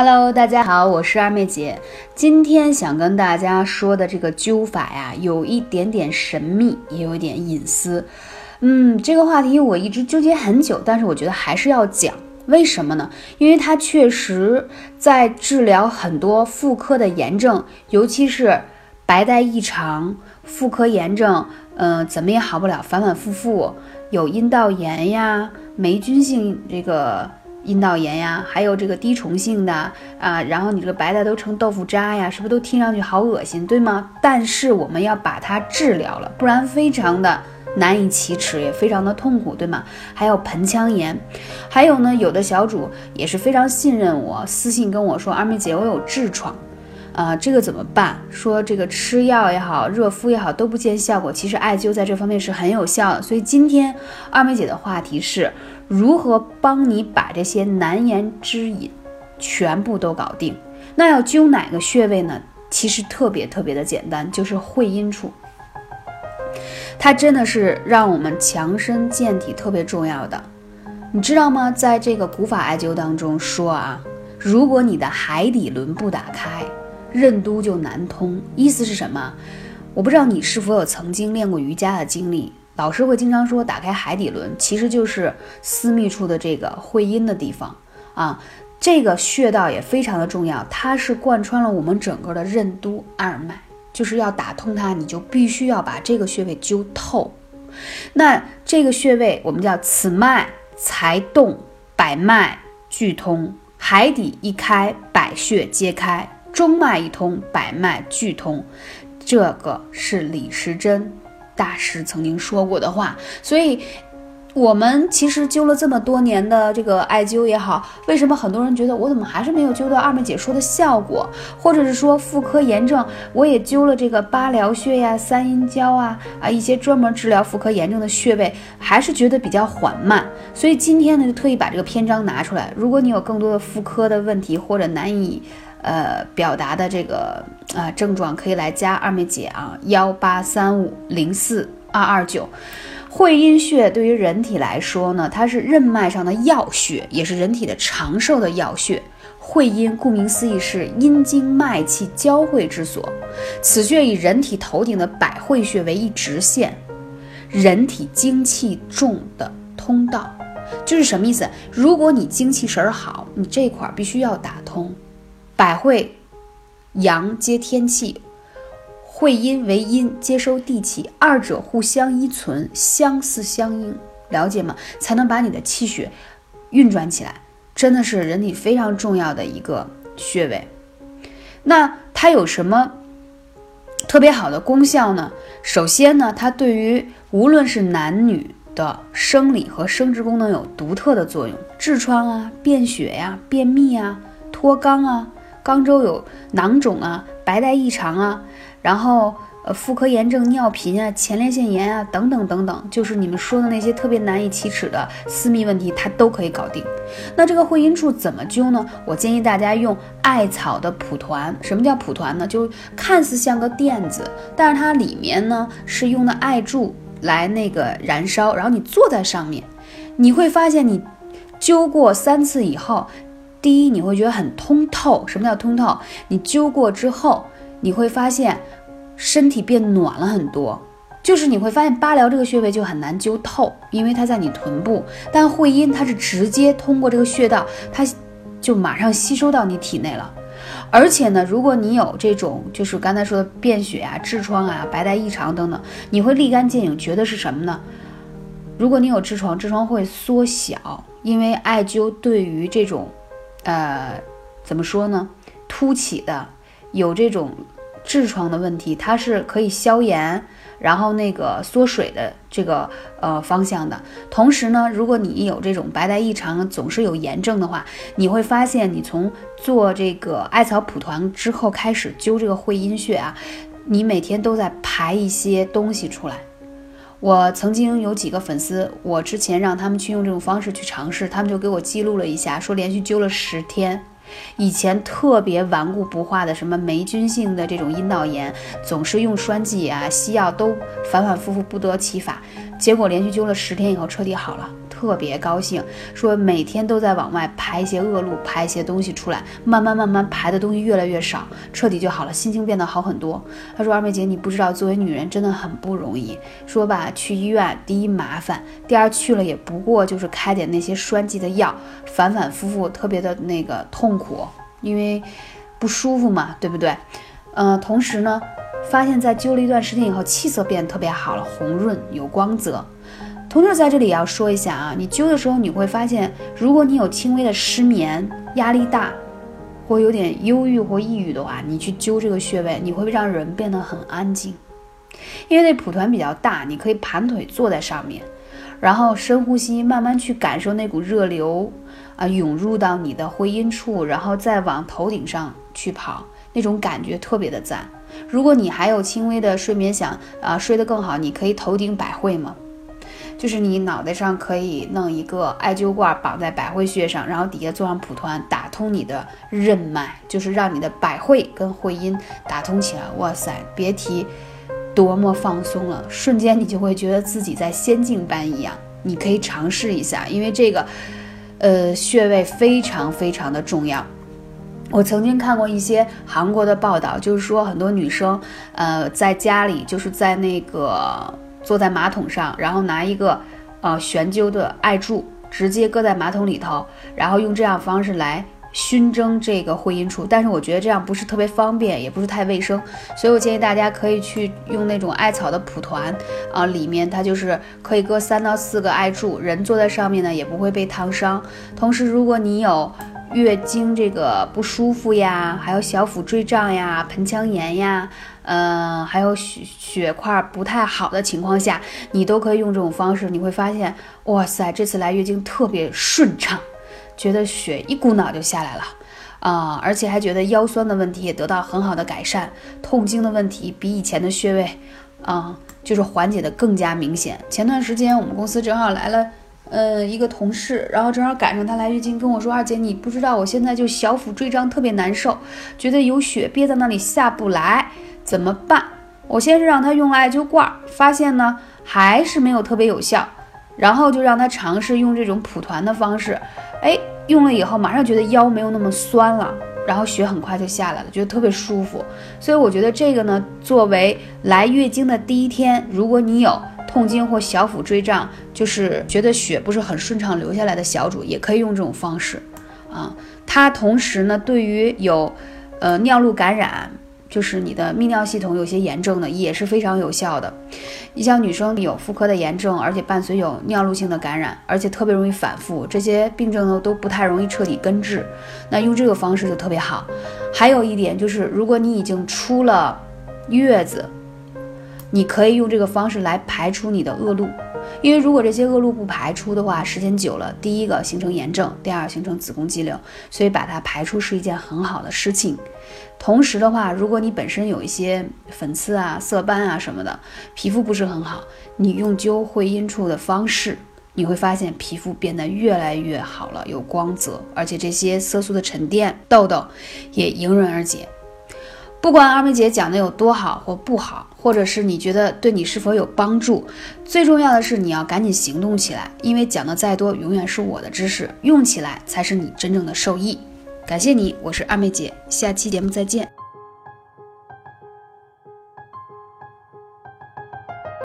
Hello，大家好，我是二妹姐。今天想跟大家说的这个灸法呀，有一点点神秘，也有一点隐私。嗯，这个话题我一直纠结很久，但是我觉得还是要讲。为什么呢？因为它确实在治疗很多妇科的炎症，尤其是白带异常、妇科炎症，嗯，怎么也好不了，反反复复，有阴道炎呀、霉菌性这个。阴道炎呀，还有这个滴虫性的啊，然后你这个白带都成豆腐渣呀，是不是都听上去好恶心，对吗？但是我们要把它治疗了，不然非常的难以启齿，也非常的痛苦，对吗？还有盆腔炎，还有呢，有的小主也是非常信任我，私信跟我说，二妹姐，我有痔疮，啊，这个怎么办？说这个吃药也好，热敷也好都不见效果，其实艾灸在这方面是很有效的。所以今天二妹姐的话题是。如何帮你把这些难言之隐全部都搞定？那要灸哪个穴位呢？其实特别特别的简单，就是会阴处。它真的是让我们强身健体特别重要的。你知道吗？在这个古法艾灸当中说啊，如果你的海底轮不打开，任督就难通。意思是什么？我不知道你是否有曾经练过瑜伽的经历。老师会经常说，打开海底轮，其实就是私密处的这个会阴的地方啊。这个穴道也非常的重要，它是贯穿了我们整个的任督二脉，就是要打通它，你就必须要把这个穴位灸透。那这个穴位我们叫此脉才动，百脉俱通，海底一开，百穴皆开；中脉一通，百脉俱通。这个是李时珍。大师曾经说过的话，所以我们其实灸了这么多年的这个艾灸也好，为什么很多人觉得我怎么还是没有灸到二妹姐说的效果？或者是说妇科炎症，我也灸了这个八髎穴呀、三阴交啊啊一些专门治疗妇科炎症的穴位，还是觉得比较缓慢。所以今天呢，就特意把这个篇章拿出来。如果你有更多的妇科的问题或者难以呃，表达的这个啊症状可以来加二妹姐啊，幺八三五零四二二九。会阴穴对于人体来说呢，它是任脉上的要穴，也是人体的长寿的要穴。会阴顾名思义是阴经脉气交汇之所，此穴以人体头顶的百会穴为一直线，人体精气重的通道。就是什么意思？如果你精气神儿好，你这块儿必须要打通。百会，阳接天气，会阴为阴，接收地气，二者互相依存，相似相应，了解吗？才能把你的气血运转起来，真的是人体非常重要的一个穴位。那它有什么特别好的功效呢？首先呢，它对于无论是男女的生理和生殖功能有独特的作用，痔疮啊、便血呀、便秘啊、脱肛啊。肛周有囊肿啊，白带异常啊，然后呃妇科炎症、尿频啊、前列腺炎啊等等等等，就是你们说的那些特别难以启齿的私密问题，它都可以搞定。那这个会阴处怎么灸呢？我建议大家用艾草的蒲团。什么叫蒲团呢？就看似像个垫子，但是它里面呢是用的艾柱来那个燃烧，然后你坐在上面，你会发现你灸过三次以后。第一，你会觉得很通透。什么叫通透？你灸过之后，你会发现身体变暖了很多。就是你会发现八髎这个穴位就很难灸透，因为它在你臀部。但会阴它是直接通过这个穴道，它就马上吸收到你体内了。而且呢，如果你有这种就是刚才说的便血啊、痔疮啊、白带异常等等，你会立竿见影，觉得是什么呢？如果你有痔疮，痔疮会缩小，因为艾灸对于这种。呃，怎么说呢？凸起的，有这种痔疮的问题，它是可以消炎，然后那个缩水的这个呃方向的。同时呢，如果你有这种白带异常，总是有炎症的话，你会发现你从做这个艾草蒲团之后开始灸这个会阴穴啊，你每天都在排一些东西出来。我曾经有几个粉丝，我之前让他们去用这种方式去尝试，他们就给我记录了一下，说连续灸了十天，以前特别顽固不化的什么霉菌性的这种阴道炎，总是用栓剂啊、西药都反反复复不得其法，结果连续灸了十天以后彻底好了。特别高兴，说每天都在往外排一些恶露，排一些东西出来，慢慢慢慢排的东西越来越少，彻底就好了，心情变得好很多。他说：“二妹姐，你不知道，作为女人真的很不容易。说吧，去医院，第一麻烦，第二去了也不过就是开点那些栓剂的药，反反复复，特别的那个痛苦，因为不舒服嘛，对不对？呃，同时呢。”发现，在灸了一段时间以后，气色变得特别好了，红润有光泽。同时，在这里也要说一下啊，你灸的时候，你会发现，如果你有轻微的失眠、压力大，或有点忧郁或抑郁的话，你去灸这个穴位，你会让人变得很安静。因为那蒲团比较大，你可以盘腿坐在上面，然后深呼吸，慢慢去感受那股热流啊涌入到你的会阴处，然后再往头顶上去跑。那种感觉特别的赞。如果你还有轻微的睡眠，想啊睡得更好，你可以头顶百会嘛？就是你脑袋上可以弄一个艾灸罐绑在百会穴上，然后底下做上蒲团，打通你的任脉，就是让你的百会跟会阴打通起来。哇塞，别提多么放松了，瞬间你就会觉得自己在仙境般一样。你可以尝试一下，因为这个呃穴位非常非常的重要。我曾经看过一些韩国的报道，就是说很多女生，呃，在家里就是在那个坐在马桶上，然后拿一个呃悬灸的艾柱，直接搁在马桶里头，然后用这样方式来熏蒸这个会阴处。但是我觉得这样不是特别方便，也不是太卫生，所以我建议大家可以去用那种艾草的蒲团啊，里面它就是可以搁三到四个艾柱，人坐在上面呢也不会被烫伤。同时，如果你有月经这个不舒服呀，还有小腹坠胀呀、盆腔炎呀，呃，还有血血块不太好的情况下，你都可以用这种方式，你会发现，哇塞，这次来月经特别顺畅，觉得血一股脑就下来了，啊，而且还觉得腰酸的问题也得到很好的改善，痛经的问题比以前的穴位，啊，就是缓解的更加明显。前段时间我们公司正好来了。呃，一个同事，然后正好赶上她来月经，跟我说：“二姐，你不知道，我现在就小腹坠胀，特别难受，觉得有血憋在那里下不来，怎么办？”我先是让她用了艾灸罐，发现呢还是没有特别有效，然后就让她尝试用这种蒲团的方式，哎，用了以后马上觉得腰没有那么酸了，然后血很快就下来了，觉得特别舒服。所以我觉得这个呢，作为来月经的第一天，如果你有。痛经或小腹坠胀，就是觉得血不是很顺畅流下来的小主，也可以用这种方式啊。它同时呢，对于有呃尿路感染，就是你的泌尿系统有些炎症的，也是非常有效的。你像女生有妇科的炎症，而且伴随有尿路性的感染，而且特别容易反复，这些病症呢都不太容易彻底根治。那用这个方式就特别好。还有一点就是，如果你已经出了月子。你可以用这个方式来排出你的恶露，因为如果这些恶露不排出的话，时间久了，第一个形成炎症，第二形成子宫肌瘤，所以把它排出是一件很好的事情。同时的话，如果你本身有一些粉刺啊、色斑啊什么的，皮肤不是很好，你用灸会阴处的方式，你会发现皮肤变得越来越好了，有光泽，而且这些色素的沉淀、痘痘也迎刃而解。不管二妹姐讲的有多好或不好，或者是你觉得对你是否有帮助，最重要的是你要赶紧行动起来，因为讲的再多永远是我的知识，用起来才是你真正的受益。感谢你，我是二妹姐，下期节目再见。